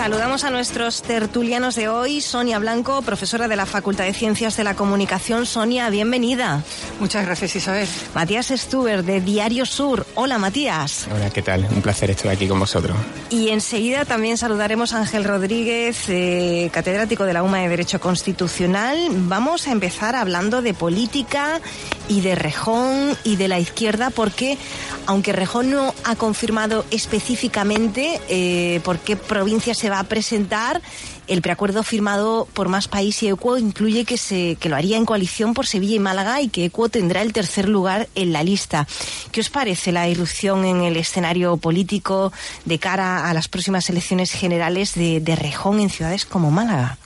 Saludamos a nuestros tertulianos de hoy. Sonia Blanco, profesora de la Facultad de Ciencias de la Comunicación. Sonia, bienvenida. Muchas gracias, Isabel. Matías Stuber, de Diario Sur. Hola, Matías. Hola, ¿qué tal? Un placer estar aquí con vosotros. Y enseguida también saludaremos a Ángel Rodríguez, eh, catedrático de la UMA de Derecho Constitucional. Vamos a empezar hablando de política y de Rejón y de la izquierda, porque aunque Rejón no ha confirmado específicamente eh, por qué provincia se va a presentar. El preacuerdo firmado por Más País y ECUO incluye que, se, que lo haría en coalición por Sevilla y Málaga y que ECUO tendrá el tercer lugar en la lista. ¿Qué os parece la irrupción en el escenario político de cara a las próximas elecciones generales de, de Rejón en ciudades como Málaga?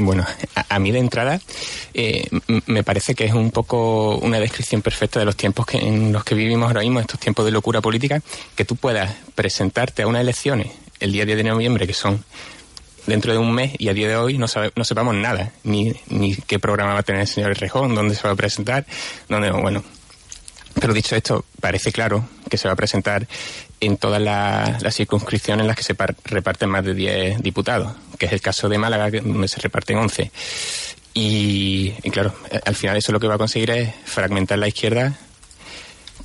Bueno, a, mí de entrada eh, me parece que es un poco una descripción perfecta de los tiempos que, en los que vivimos ahora mismo, estos tiempos de locura política, que tú puedas presentarte a unas elecciones el día 10 de noviembre, que son dentro de un mes, y a día de hoy no, sabe, no sepamos nada, ni, ni qué programa va a tener el señor Rejón, dónde se va a presentar, dónde, bueno. Pero dicho esto, parece claro que se va a presentar en todas las circunscripciones en las que se reparten más de 10 diputados, que es el caso de Málaga, donde se reparten 11. Y, y, claro, al final eso lo que va a conseguir es fragmentar la izquierda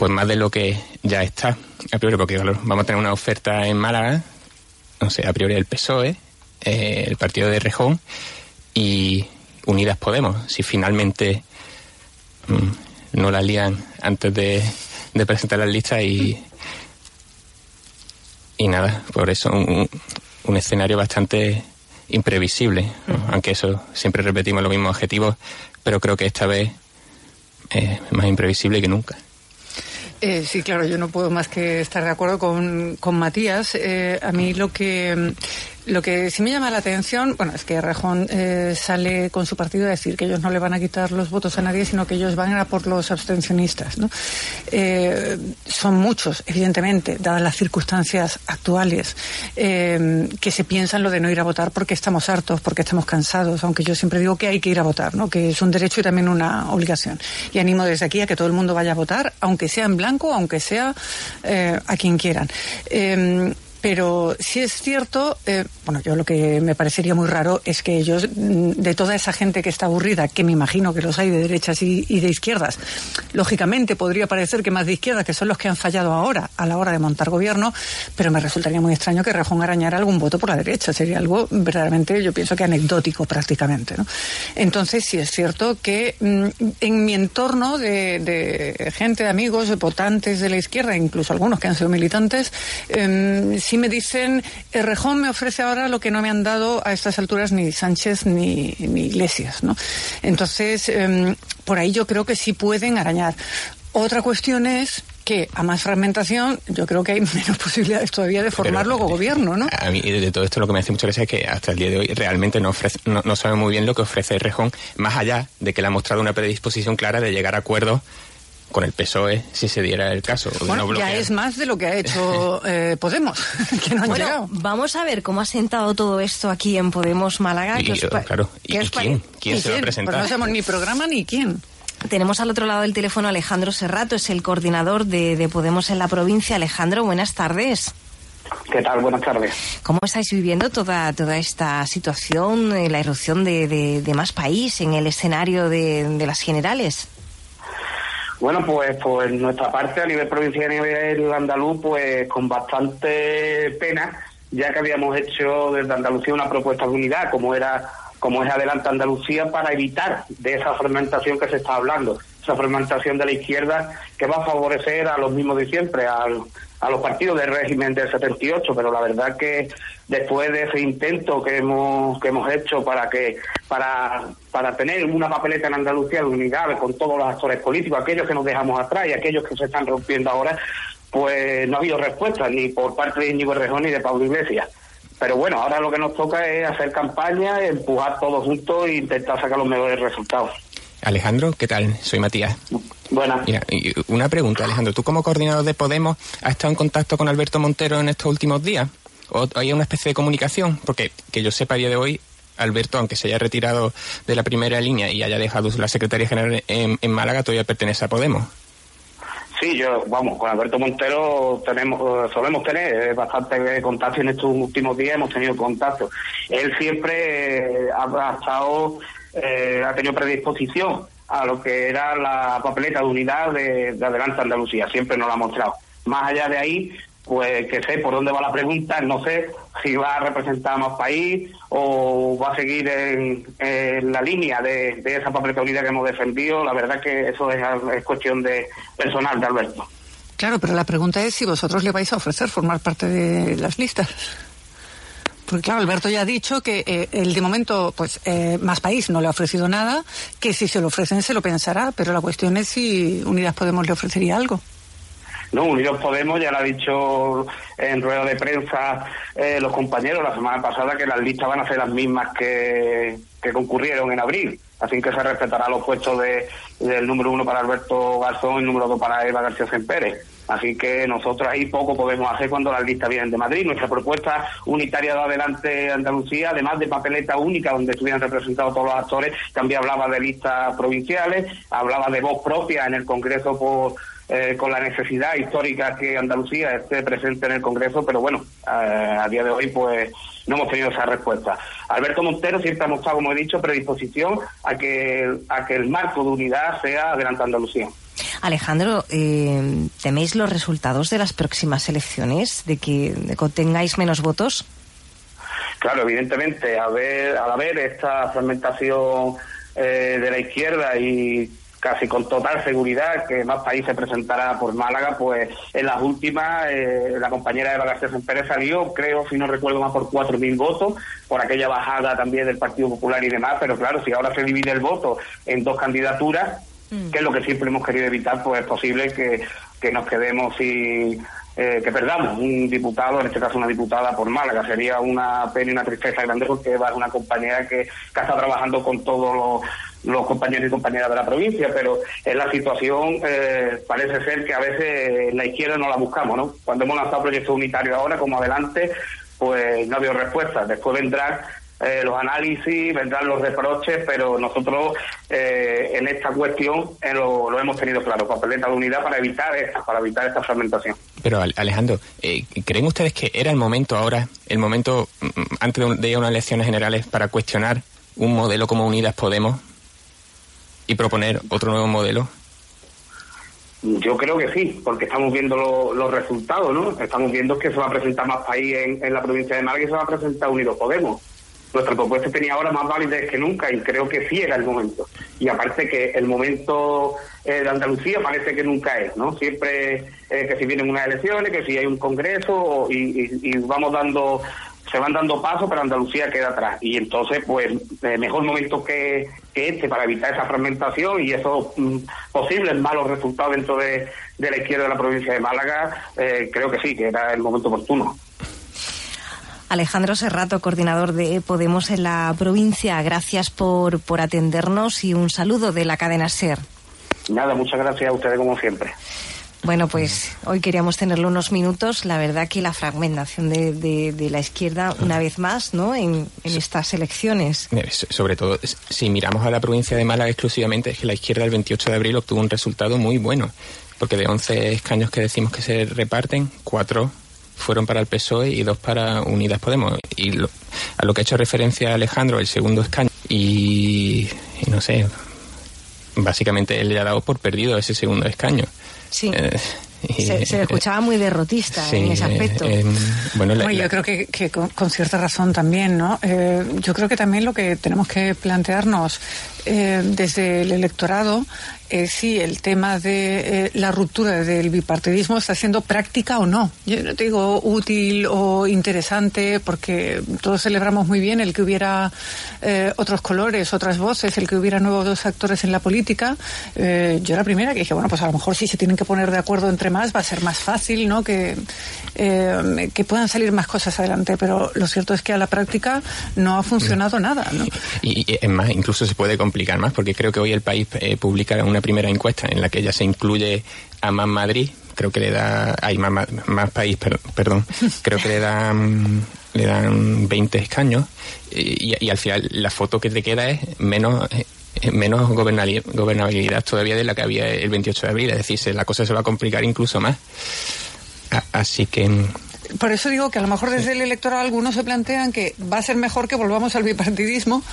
pues más de lo que ya está, a priori, porque vamos a tener una oferta en Málaga, no sé, a priori el PSOE, eh, el partido de Rejón y Unidas Podemos, si finalmente mm, no la lían antes de, presentar las listas y, y nada, por eso un, un escenario bastante imprevisible, aunque eso siempre repetimos los mismos objetivos, pero creo que esta vez es más imprevisible que nunca. Eh, sí, claro, yo no puedo más que estar de acuerdo con, con Matías. Eh, a mí lo que lo que sí me llama la atención, bueno, es que Rejón eh, sale con su partido a decir que ellos no le van a quitar los votos a nadie, sino que ellos van a por los abstencionistas. ¿no? Eh, son muchos, evidentemente, dadas las circunstancias actuales, eh, que se piensan lo de no ir a votar porque estamos hartos, porque estamos cansados, aunque yo siempre digo que hay que ir a votar, ¿no? que es un derecho y también una obligación. Y animo desde aquí a que todo el mundo vaya a votar, aunque sea en blanco, aunque sea a quien quieran. Pero sí es cierto, eh, bueno, yo lo que me parecería muy raro es que ellos, mm, de toda esa gente que está aburrida, que me imagino que los hay de derechas y, de izquierdas, lógicamente podría parecer que más de izquierdas, que son los que han fallado ahora a la hora de montar gobierno, pero me resultaría muy extraño que Rejón arañara algún voto por la derecha. Sería algo verdaderamente, yo pienso que anecdótico prácticamente. ¿no? Entonces, sí es cierto que mm, en mi entorno de, de, gente, de amigos, de votantes de la izquierda, incluso algunos que han sido militantes, eh, si me dicen, el Rejón me ofrece ahora lo que no me han dado a estas alturas ni Sánchez ni, ni Iglesias, ¿no? Entonces, em, por ahí yo creo que sí pueden arañar. Otra cuestión es que a más fragmentación yo creo que hay menos posibilidades todavía de formar luego gobierno, ¿no? A mí de todo esto lo que me hace mucha gracia es que hasta el día de hoy realmente no, ofrece, no, no sabe muy bien lo que ofrece Rejón, más allá de que le ha mostrado una predisposición clara de llegar a acuerdos con el PSOE si se diera el caso. Bueno, ya es más de lo que ha hecho eh, Podemos, que no han llegado. Vamos a ver cómo ha sentado todo esto aquí en Podemos Málaga. Y, claro, ¿y, quién? ¿Quién se va a presentar? Pues no sabemos ni programa ni quién. Tenemos al otro lado del teléfono a Alejandro Serrato, es el coordinador de, Podemos en la provincia. Alejandro, buenas tardes. ¿Qué tal? Buenas tardes. ¿Cómo estáis viviendo toda, toda esta situación, eh, la erupción de, más país en el escenario de las generales? Bueno, pues por nuestra parte, a nivel provincial y a nivel andaluz, pues con bastante pena, ya que habíamos hecho desde Andalucía una propuesta de unidad, como era como es Adelante Andalucía, para evitar de esa fragmentación que se está hablando, esa fragmentación de la izquierda que va a favorecer a los mismos de siempre, al, a los partidos del régimen del 78, pero la verdad que después de ese intento que hemos que hemos hecho para que para para tener una papeleta en Andalucía de unidad con todos los actores políticos, aquellos que nos dejamos atrás y aquellos que se están rompiendo ahora, pues no ha habido respuesta ni por parte de Íñigo Rejón ni de Pablo Iglesias. Pero bueno, ahora lo que nos toca es hacer campaña, empujar todos juntos e intentar sacar los mejores resultados. Alejandro, ¿qué tal? Soy Matías. Buenas. una pregunta, Alejandro. ¿Tú como coordinador de Podemos has estado en contacto con Alberto Montero en estos últimos días? ¿O una especie de comunicación? Porque que yo sepa a día de hoy, Alberto, aunque se haya retirado de la primera línea y haya dejado la Secretaría General en, Málaga, todavía pertenece a Podemos. Sí, yo, vamos, con Alberto Montero tenemos, solemos tener bastante contacto en estos últimos días, hemos tenido contacto. Él siempre ha, estado, ha tenido predisposición a lo que era la papeleta de unidad de, de Adelante Andalucía, siempre nos lo ha mostrado. Más allá de ahí, pues que sé por dónde va la pregunta, no sé si va a representar más país o va a seguir en, la línea de, esa papeleta unidad que hemos defendido. La verdad que eso es, cuestión de personal de Alberto. Claro, pero la pregunta es si vosotros le vais a ofrecer formar parte de las listas. Porque claro, Alberto ya ha dicho que eh, el de momento, pues, eh, Más País no le ha ofrecido nada, que si se lo ofrecen se lo pensará, pero la cuestión es si Unidas Podemos le ofrecería algo. No, Unidos Podemos ya lo ha dicho en rueda de prensa eh, los compañeros la semana pasada que las listas van a ser las mismas que, que concurrieron en abril. Así que se respetará los puestos de, del número uno para Alberto Garzón y el número dos para Eva García Sempérez. Así que nosotros ahí poco podemos hacer cuando las listas vienen de Madrid. Nuestra propuesta unitaria de adelante Andalucía, además de papeleta única donde estuvieran representados todos los actores, también hablaba de listas provinciales, hablaba de voz propia en el Congreso por eh, con la necesidad histórica que Andalucía esté presente en el Congreso, pero bueno, a día de hoy pues no hemos tenido esa respuesta. Alberto Montero siempre ha mostrado, como he dicho, predisposición a que, a que el marco de unidad sea Adelante Andalucía. Alejandro, eh, ¿teméis los resultados de las próximas elecciones? ¿De que, tengáis menos votos? Claro, evidentemente, al ver, al haber esta fragmentación eh, de la izquierda y casi con total seguridad que más país se presentará por Málaga, pues en las últimas eh, la compañera Eva García Pérez salió, creo, si no recuerdo más, por 4.000 votos, por aquella bajada también del Partido Popular y demás, pero claro, si ahora se divide el voto en dos candidaturas, Mm. que es lo que siempre hemos querido evitar, pues es posible que, nos quedemos y eh, que perdamos un diputado, en este caso una diputada por Málaga. Sería una pena y una tristeza grande porque Eva es una compañera que, está trabajando con todos los, compañeros y compañeras de la provincia, pero en la situación eh, parece ser que a veces la izquierda no la buscamos, ¿no? Cuando hemos lanzado proyectos unitarios ahora, como adelante, pues no ha habido respuesta. Después vendrá eh, los análisis, vendrán los reproches, pero nosotros eh, en esta cuestión eh, lo, hemos tenido claro, papeleta de unidad para evitar esta, para evitar esta fragmentación. Pero Alejandro, ¿creen ustedes que era el momento ahora, el momento mm, antes de unas elecciones generales para cuestionar un modelo como Unidas Podemos y proponer otro nuevo modelo? Yo creo que sí, porque estamos viendo los resultados, ¿no? Estamos viendo que se va a presentar más país en, la provincia de Málaga y se va a presentar Unidos Podemos nuestra propuesta tenía ahora más validez que nunca y creo que sí era el momento. Y aparte que el momento eh, de Andalucía parece que nunca es, ¿no? Siempre eh, que si vienen unas elecciones, que si hay un congreso y, vamos dando, se van dando pasos, pero Andalucía queda atrás. Y entonces, pues, eh, mejor momento que, este para evitar esa fragmentación y esos mm, posibles malos resultados dentro de, de, la izquierda de la provincia de Málaga, creo que sí, que era el momento oportuno. Alejandro Serrato, coordinador de Podemos en la provincia, gracias por, por atendernos y un saludo de la cadena SER. Nada, muchas gracias a ustedes como siempre. Bueno, pues hoy queríamos tenerlo unos minutos. La verdad que la fragmentación de, de, la izquierda, una vez más, ¿no? En, en, estas elecciones. Sobre todo, si miramos a la provincia de Málaga exclusivamente, es que la izquierda el 28 de abril obtuvo un resultado muy bueno. Porque de 11 escaños que decimos que se reparten, cuatro fueron para el PSOE y dos para Unidas Podemos. Y a lo que ha hecho referencia Alejandro, el segundo escaño, y, no sé, básicamente él le ha dado por perdido ese segundo escaño. Sí. Eh, se, se, escuchaba muy derrotista en ese aspecto. Eh, bueno, yo creo que, con, cierta razón también, ¿no? Eh, yo creo que también lo que tenemos que plantearnos desde el electorado eh, sí, el tema de eh, la ruptura del bipartidismo está siendo práctica o no. Yo no te digo útil o interesante porque todos celebramos muy bien el que hubiera eh, otros colores, otras voces, el que hubiera nuevos actores en la política. Eh, yo la primera que dije, bueno, pues a lo mejor si se tienen que poner de acuerdo entre más va a ser más fácil, ¿no? Que, que puedan salir más cosas adelante. Pero lo cierto es que a la práctica no ha funcionado nada, ¿no? Y, y es más, incluso se puede complicar más porque creo que hoy el país publica una primera encuesta en la que ya se incluye a Más Madrid, creo que le da, hay más, más país, perdón, creo que le dan le dan 20 escaños y, al final la foto que te queda es menos eh, menos gobernabilidad todavía de la que había el 28 de abril. Es decir, la cosa se va a complicar incluso más. Así que mm, por eso digo que a lo mejor desde el electoral algunos se plantean que va a ser mejor que volvamos al bipartidismo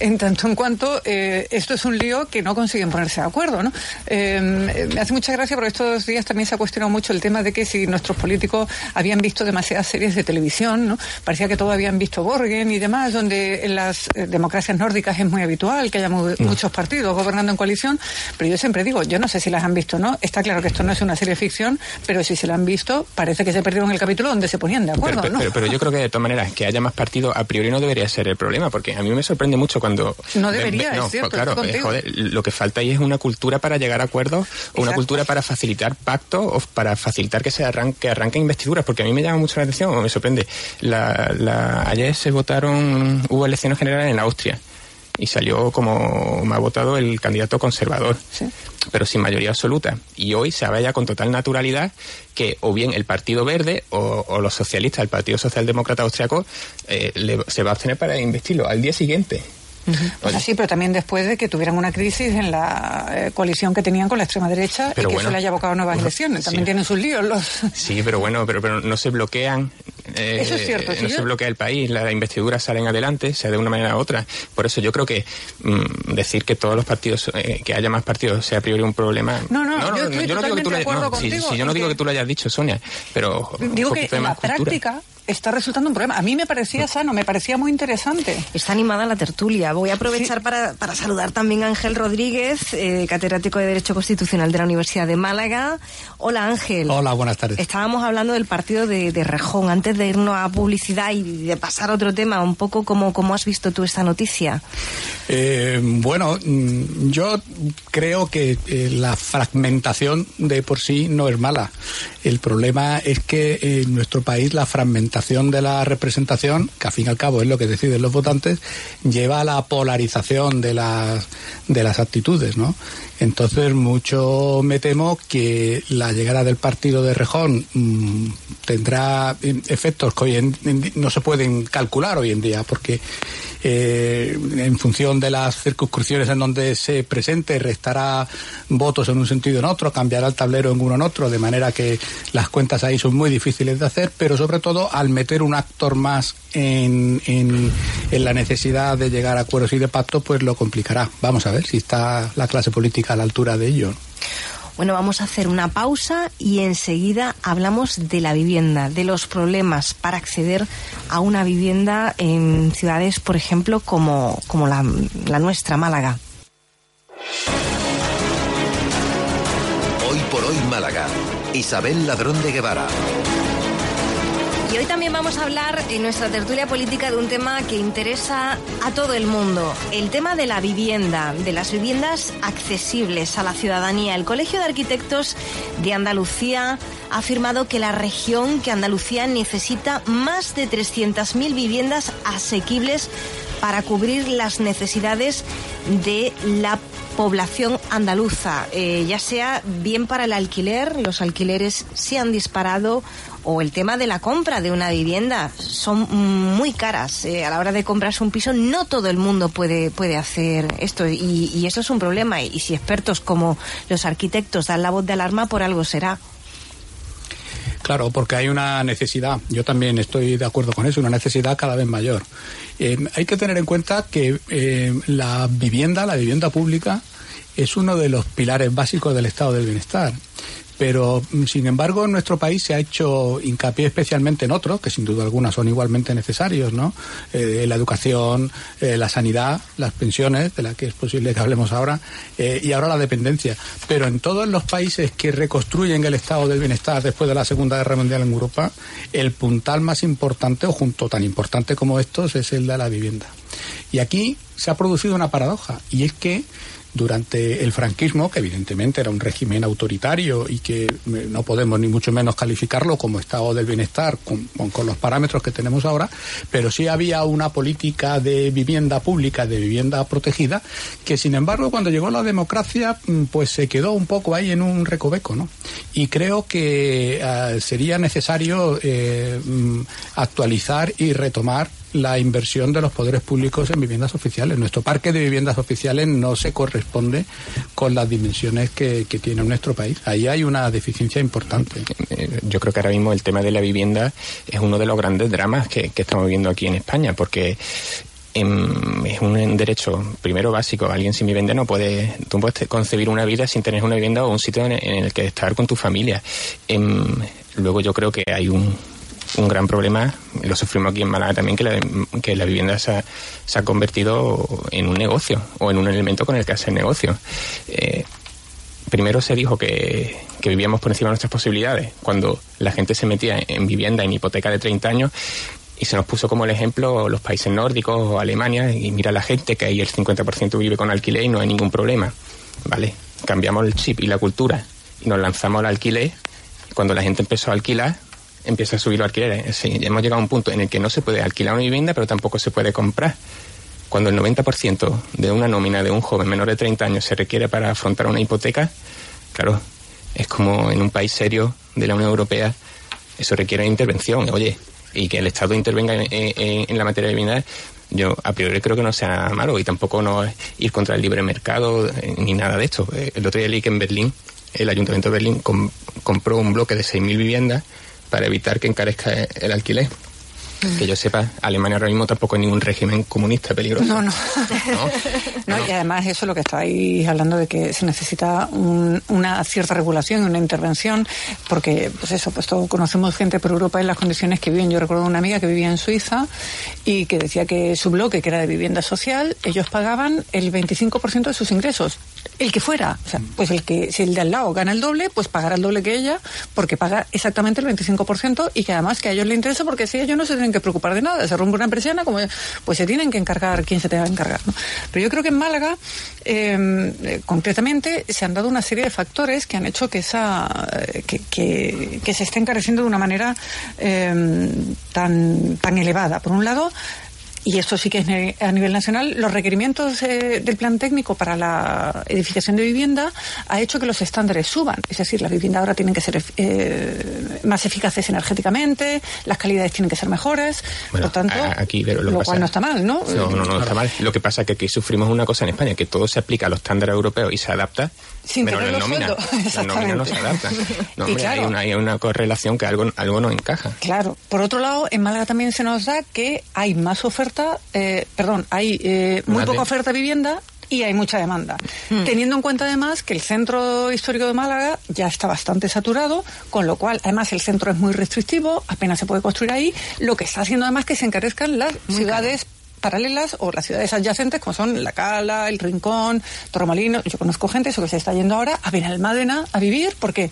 en tanto en cuanto eh, esto es un lío que no consiguen ponerse de acuerdo. ¿no? Eh, me hace mucha gracia porque estos días también se ha cuestionado mucho el tema de que si nuestros políticos habían visto demasiadas series de televisión, ¿no? parecía que todos habían visto Borgen y demás, donde en las eh, democracias nórdicas es muy habitual que haya mm. muchos partidos gobernando en coalición, pero yo siempre digo, yo no sé si las han visto o no, está claro que esto no es una serie de ficción, pero si se la han visto, parece que se perdieron el capítulo donde se ponían de acuerdo. Pero, yo creo que de todas maneras que haya más partidos a priori no debería ser el problema, porque a mí me sorprende mucho cuando... No debería, es cierto, Claro, joder, lo que falta ahí es una cultura para llegar a acuerdos, o una cultura para facilitar pactos, o para facilitar que se arranque, arranquen investiduras, porque a mí me llama mucho la atención, o me sorprende. La, ayer se votaron, hubo elecciones generales en Austria y salió como me ha votado el candidato conservador, pero sin mayoría absoluta. Y hoy se ve ya con total naturalidad que o bien el Partido Verde o, los socialistas, el Partido Socialdemócrata Austriaco, eh, se va a obtener para investirlo al día siguiente. Sí, pero también después de que tuvieran una crisis en la eh, coalición que tenían con la extrema derecha y que eso le haya abocado a nuevas elecciones. También tienen sus líos los... Sí, pero bueno, pero, pero no se bloquean. Eh, eso es cierto. No se bloquea el país, las investiduras salen adelante, sea de una manera u otra. Por eso yo creo que mm, decir que todos los partidos, eh, que haya más partidos, sea a priori un problema. No, no, no, yo, no tú lo, si, yo no digo que tú lo hayas dicho, Sonia, pero. Digo que en la práctica está resultando un problema. A mí me parecía sano, me parecía muy interesante. Está animada la tertulia. Voy a aprovechar para, para, saludar también a Ángel Rodríguez, eh, catedrático de Derecho Constitucional de la Universidad de Málaga. Hola Ángel. Hola, buenas tardes. Estábamos hablando del partido de, de Rejón. Antes de irnos a publicidad y de pasar a otro tema, un poco cómo, cómo has visto tú esta noticia. Eh, bueno, mm, yo creo que eh, la fragmentación de por sí no es mala. El problema es que en nuestro país la fragmentación de la representación, que al fin y al cabo es lo que deciden los votantes, lleva a la polarización de las, de las actitudes, ¿no? Entonces, mucho me temo que la llegada del partido de Rejón mm, tendrá efectos que hoy en, no se pueden calcular hoy en día, porque eh, en función de las circunscripciones en donde se presente, restará votos en un sentido o en otro, cambiará el tablero en uno en otro, de manera que las cuentas ahí son muy difíciles de hacer, pero sobre todo al meter un actor más en, en, en la necesidad de llegar a acuerdos y de pacto, pues lo complicará. Vamos a ver si está la clase política a la altura de ello. Bueno, vamos a hacer una pausa y enseguida hablamos de la vivienda, de los problemas para acceder a una vivienda en ciudades, por ejemplo, como, como la, la nuestra, Málaga. Hoy por hoy Málaga. Isabel Ladrón de Guevara. Y hoy también vamos a hablar en nuestra tertulia política de un tema que interesa a todo el mundo, el tema de la vivienda, de las viviendas accesibles a la ciudadanía. El Colegio de Arquitectos de Andalucía ha afirmado que la región, que Andalucía necesita más de 300.000 viviendas asequibles para cubrir las necesidades de la población andaluza, eh, ya sea bien para el alquiler, los alquileres se han disparado, o el tema de la compra de una vivienda, son muy caras. Eh, a la hora de comprarse un piso, no todo el mundo puede, puede hacer esto, y, eso es un problema. Y si expertos como los arquitectos dan la voz de alarma, por algo será. Claro, porque hay una necesidad, yo también estoy de acuerdo con eso, una necesidad cada vez mayor. Eh, hay que tener en cuenta que eh, la vivienda, la vivienda pública, es uno de los pilares básicos del estado del bienestar. Pero, mm, sin embargo, en nuestro país se ha hecho hincapié especialmente en otros, que sin duda alguna son igualmente necesarios, ¿no? Eh, la educación, eh, la sanidad, las pensiones, de las que es posible que hablemos ahora, eh, y ahora la dependencia. Pero en todos los países que reconstruyen el estado del bienestar después de la Segunda Guerra Mundial en Europa, el puntal más importante, o junto tan importante como estos, es el de la vivienda. Y aquí se ha producido una paradoja, y es que durante el franquismo, que evidentemente era un régimen autoritario y que no podemos ni mucho menos calificarlo como estado del bienestar con, con los parámetros que tenemos ahora, pero sí había una política de vivienda pública, de vivienda protegida, que sin embargo cuando llegó la democracia mm, pues se quedó un poco ahí en un recoveco, ¿no? Y creo que uh, sería necesario eh, mm, actualizar y retomar la inversión de los poderes públicos en viviendas oficiales. Nuestro parque de viviendas oficiales no se corresponde con las dimensiones que, que tiene nuestro país. Ahí hay una deficiencia importante. Eh, yo creo que ahora mismo el tema de la vivienda es uno de los grandes dramas que, que estamos viviendo aquí en España, porque em, es un derecho primero básico. Alguien sin vivienda no puede, tú puedes concebir una vida sin tener una vivienda o un sitio en, el que estar con tu familia. Em, luego yo creo que hay un, un gran problema, lo sufrimos aquí en Málaga también, que la, que la vivienda se ha, convertido en un negocio o en un elemento con el que hacer negocio. Eh, primero se dijo que, que, vivíamos por encima de nuestras posibilidades, cuando la gente se metía en vivienda, en hipoteca de 30 años, y se nos puso como el ejemplo los países nórdicos o Alemania, y mira la gente que ahí el 50% vive con alquiler y no hay ningún problema. ¿Vale? Cambiamos el chip y la cultura y nos lanzamos al alquiler. Cuando la gente empezó a alquilar, empieza a subir los alquileres. Sí, hemos llegado a un punto en el que no se puede alquilar una vivienda, pero tampoco se puede comprar. Cuando el 90% de una nómina de un joven menor de 30 años se requiere para afrontar una hipoteca, claro, es como en un país serio de la Unión Europea, eso requiere intervención. Oye, y que el Estado intervenga en, la materia de vivienda, yo a priori creo que no sea malo y tampoco no es ir contra el libre mercado eh, ni nada de esto. Eh, el otro día leí que en Berlín, el Ayuntamiento de Berlín com compró un bloque de 6.000 viviendas para evitar que encarezca el alquiler. Que yo sepa, Alemania ahora mismo tampoco es ningún régimen comunista peligroso. No, no. ¿No? no y además eso es lo que estáis hablando de que se necesita un, una cierta regulación, una intervención, porque pues eso, pues todos conocemos gente por Europa en las condiciones que viven. Yo recuerdo una amiga que vivía en Suiza y que decía que su bloque, que era de vivienda social, ellos pagaban el 25% de sus ingresos el que fuera, o sea, pues el que si el de al lado gana el doble, pues pagará el doble que ella, porque paga exactamente el 25% y que además que a ellos les interesa porque si ellos no se tienen que preocupar de nada, se rompe una persiana, como pues se tienen que encargar quien se tenga que encargar. Pero yo creo que en Málaga, eh, concretamente, se han dado una serie de factores que han hecho que esa que, que, que se esté encareciendo de una manera eh, tan tan elevada. Por un lado, y esto sí que es a nivel nacional, los requerimientos eh, del plan técnico para la edificación de vivienda ha hecho que los estándares suban. Es decir, las viviendas ahora tienen que ser eh, más eficaces energéticamente, las calidades tienen que ser mejores. Bueno, por tanto, aquí, pero lo, lo pasa, cual no está mal, ¿no? No, no, no está mal. Lo que pasa es que aquí sufrimos una cosa en España, que todo se aplica a los estándares europeos y se adapta, Sin pero tener la nómina, la nómina no se adapta. No, Y hombre, claro. hay, una, hay una correlación que algo, algo no encaja. Claro. Por otro lado, en Málaga también se nos da que hay más oferta, eh, perdón, hay eh, muy Más poca oferta de vivienda y hay mucha demanda. Teniendo en cuenta además que el centro histórico de Málaga ya está bastante saturado, con lo cual además el centro es muy restrictivo, apenas se puede construir ahí, lo que está haciendo además que se encarezcan las ciudades paralelas o las ciudades adyacentes como son La Cala, El Rincón, Torremolinos. Yo conozco gente eso que se está yendo ahora a Benalmádena a vivir porque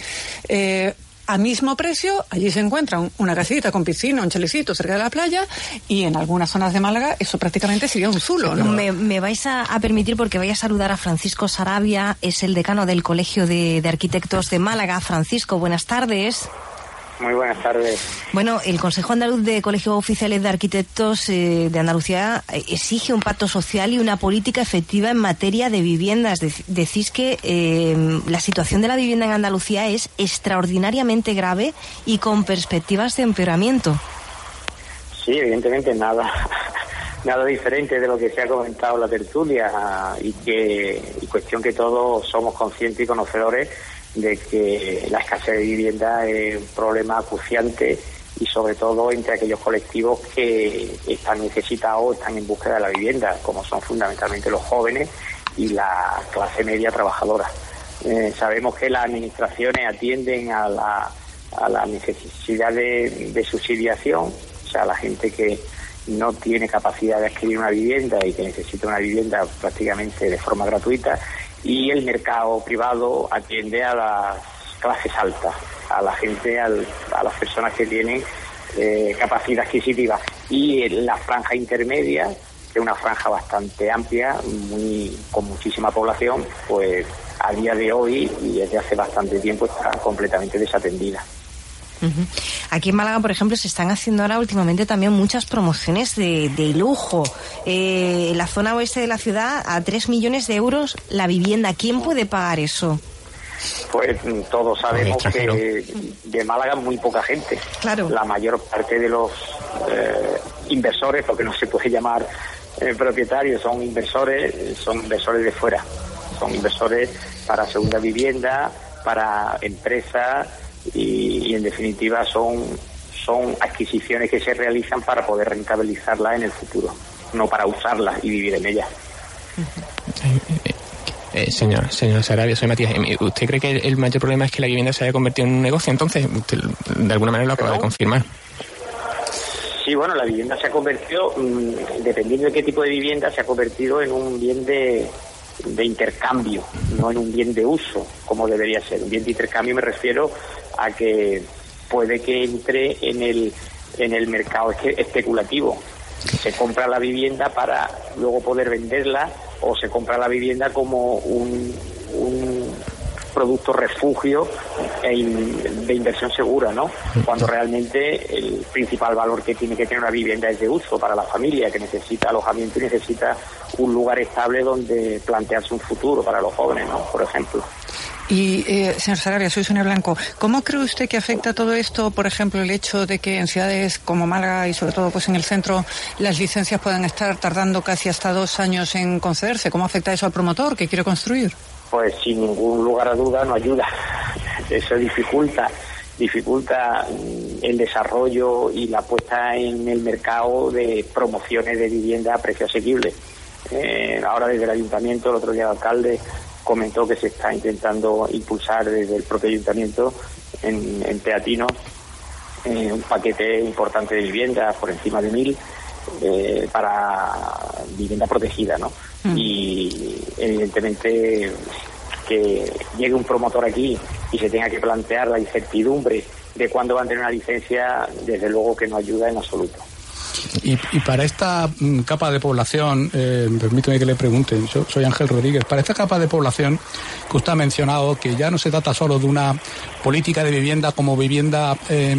eh, a mismo precio allí se encuentra un- una casita con piscina, un chalecito cerca de la playa y en algunas zonas de Málaga eso prácticamente sería un zulo, ¿no? Me, me vais a, a permitir porque voy a saludar a Francisco Sarabia, es el decano del Colegio de, de Arquitectos de Málaga. Francisco, buenas tardes. Muy buenas tardes. Bueno, el Consejo Andaluz de Colegios Oficiales de Arquitectos eh, de Andalucía exige un pacto social y una política efectiva en materia de viviendas. Dec- decís que eh, la situación de la vivienda en Andalucía es extraordinariamente grave y con perspectivas de empeoramiento. Sí, evidentemente nada, nada diferente de lo que se ha comentado en la tertulia y que y cuestión que todos somos conscientes y conocedores de que la escasez de vivienda es un problema acuciante y sobre todo entre aquellos colectivos que están necesitados, están en búsqueda de la vivienda, como son fundamentalmente los jóvenes y la clase media trabajadora. Eh, sabemos que las administraciones atienden a la, a la necesidad de, de subsidiación, o sea, la gente que no tiene capacidad de adquirir una vivienda y que necesita una vivienda prácticamente de forma gratuita, y el mercado privado atiende a las clases altas, a la gente, a las personas que tienen eh, capacidad adquisitiva. Y la franja intermedia, de una franja bastante amplia, muy con muchísima población, pues a día de hoy y desde hace bastante tiempo está completamente desatendida. Aquí en Málaga, por ejemplo, se están haciendo ahora últimamente también muchas promociones de, lujo. Eh, en la zona oeste de la ciudad, a 3 millones de euros la vivienda. ¿Quién puede pagar eso? Pues mm, todos sabemos que de Málaga muy poca gente. Claro. La mayor parte de los eh, inversores, porque no se puede llamar eh, propietarios, son inversores, son inversores de fuera. Son inversores para segunda vivienda, para empresas y, en definitiva son, son adquisiciones que se realizan para poder rentabilizarla en el futuro, no para usarla y vivir en ella. Eh, eh, señor, señor Sarabia, soy Matías. Eh, ¿Usted cree que el mayor problema es que la vivienda se haya convertido en un negocio? Entonces, de alguna manera lo acaba de confirmar. Sí, bueno, la vivienda se ha convertido, mm, dependiendo de qué tipo de vivienda, se ha convertido en un bien de, de intercambio, no en un bien de uso, como debería ser. Un bien de intercambio me refiero a que puede que entre en el, en el mercado especulativo. Se compra la vivienda para luego poder venderla o se compra la vivienda como un, un producto refugio de inversión segura, ¿no? Cuando realmente el principal valor que tiene que tener una vivienda es de uso para la familia, que necesita alojamiento y necesita un lugar estable donde plantearse un futuro para los jóvenes, ¿no? Por ejemplo. Y, eh, señor Sarabia, soy Sonia Blanco. ¿Cómo cree usted que afecta todo esto, por ejemplo, el hecho de que en ciudades como Málaga y sobre todo pues en el centro las licencias puedan estar tardando casi hasta dos años en concederse? ¿Cómo afecta eso al promotor que quiere construir? Pues sin ningún lugar a duda no ayuda. Eso dificulta dificulta el desarrollo y la puesta en el mercado de promociones de vivienda a precio asequible. Eh, ahora desde el ayuntamiento, el otro día el alcalde comentó que se está intentando impulsar desde el propio ayuntamiento en, en Teatino eh, un paquete importante de viviendas por encima de mil eh, para vivienda protegida, ¿no? Mm. Y evidentemente que llegue un promotor aquí y se tenga que plantear la incertidumbre de cuándo va a tener una licencia, desde luego que no ayuda en absoluto. Y, para esta mm, capa de población, eh, permíteme que le pregunte, yo soy Ángel Rodríguez, para esta capa de población que usted ha mencionado, que ya no se trata solo de una política de vivienda como vivienda eh,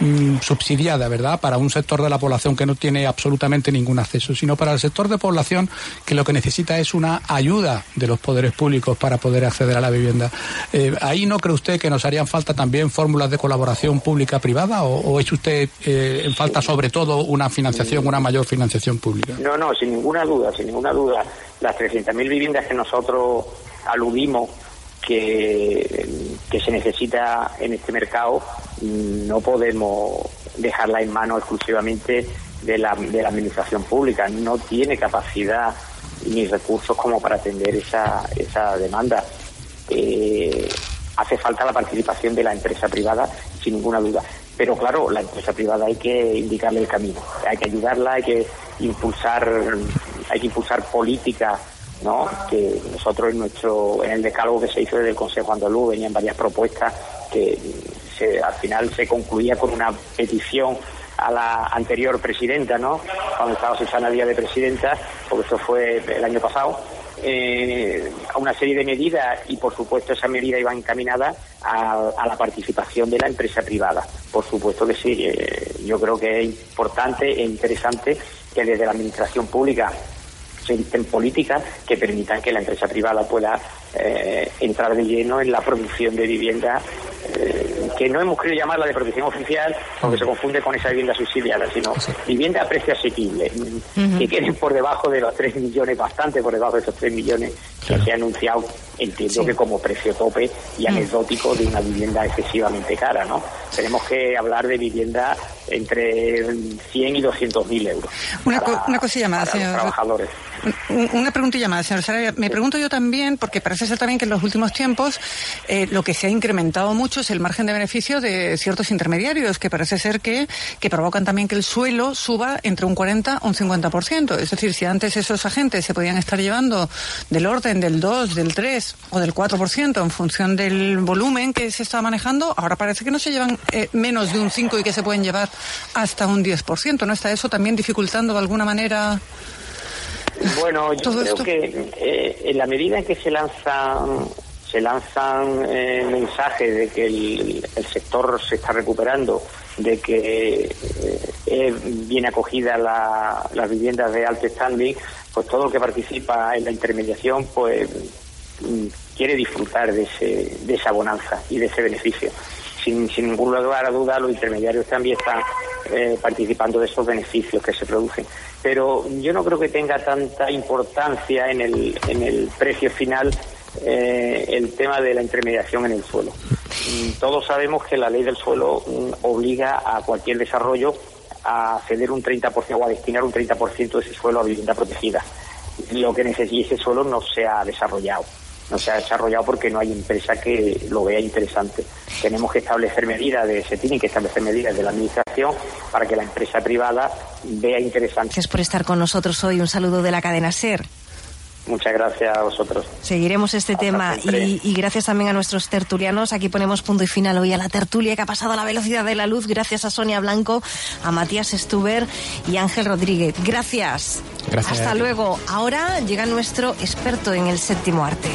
mm, subsidiada, ¿verdad? Para un sector de la población que no tiene absolutamente ningún acceso, sino para el sector de población que lo que necesita es una ayuda de los poderes públicos para poder acceder a la vivienda. Eh, ¿Ahí no cree usted que nos harían falta también fórmulas de colaboración pública-privada o, o, es usted en falta sobre todo una financiación, una mayor financiación pública. No, no, sin ninguna duda, sin ninguna duda. Las 300.000 viviendas que nosotros aludimos que, que se necesita en este mercado, no podemos dejarla en manos exclusivamente de la, de la administración pública. No tiene capacidad ni recursos como para atender esa, esa demanda. Eh, hace falta la participación de la empresa privada, sin ninguna duda. Pero claro, la empresa privada hay que indicarle el camino, hay que ayudarla, hay que impulsar, hay que impulsar políticas ¿no? que nosotros en nuestro en el decálogo que se hizo desde el Consejo Andaluz venían varias propuestas que al final se concluía con una petición a la anterior presidenta, ¿no? Cuando estaba Susana Díaz de presidenta, porque esto fue el año pasado, eh, a una serie de medidas y por supuesto esa medida iba encaminada a, la participación de la empresa privada. Por supuesto que sí, eh, yo creo que es importante e interesante que desde la administración pública se dicten políticas que permitan que la empresa privada pueda eh, entrar de lleno en la producción de vivienda que no hemos querido llamarla de protección oficial porque se confunde con esa vivienda subsidiada, sino vivienda a precio asequible, que queden por debajo de los 3 millones, bastante por debajo de esos 3 millones que se ha anunciado, entiendo que como precio tope y anecdótico de una vivienda excesivamente cara, ¿no? Tenemos que hablar de vivienda entre 100 y 200 mil euros. Una, una cosilla más, señor. Trabajadores. Una preguntilla más, señor Sarabia. Me pregunto yo también, porque parece ser también que en los últimos tiempos eh, lo que se ha incrementado mucho es el margen de beneficio de ciertos intermediarios, que parece ser que, que provocan también que el suelo suba entre un 40 o un 50%. Es decir, si antes esos agentes se podían estar llevando del orden del 2, del 3 o del 4% en función del volumen que se está manejando, ahora parece que no se llevan eh, menos de un 5 y que se pueden llevar hasta un 10%. ¿No está eso también dificultando de alguna manera? Bueno, yo creo que eh, en la medida en que se lanzan se lanzan eh, mensajes de que el, sector se está recuperando, de que eh, viene acogida las viviendas de alto standing, pues todo el que participa en la intermediación, pues mm, quiere disfrutar de, ese, de esa bonanza y de ese beneficio. Sin, sin ningún lugar a duda, los intermediarios también están eh, participando de esos beneficios que se producen. Pero yo no creo que tenga tanta importancia en el, en el precio final eh, el tema de la intermediación en el suelo. Mm, todos sabemos que la ley del suelo mm, obliga a cualquier desarrollo a ceder un 30% o a destinar un 30% de ese suelo a vivienda protegida. Lo que necesita ese suelo no se ha desarrollado. No se ha desarrollado porque no hay empresa que lo vea interesante. Tenemos que establecer medidas, de, se tienen que establecer medidas de la Administración para que la empresa privada vea interesante. Gracias por estar con nosotros hoy. Un saludo de la cadena SER. Muchas gracias a vosotros. Seguiremos este tema y, gracias también a nuestros tertulianos. Aquí ponemos punto y final hoy a la tertulia que ha pasado a la velocidad de la luz. Gracias a Sonia Blanco, a Matías Stuber y Ángel Rodríguez. Gracias. Gracias. Hasta luego. Ahora llega nuestro experto en el séptimo arte.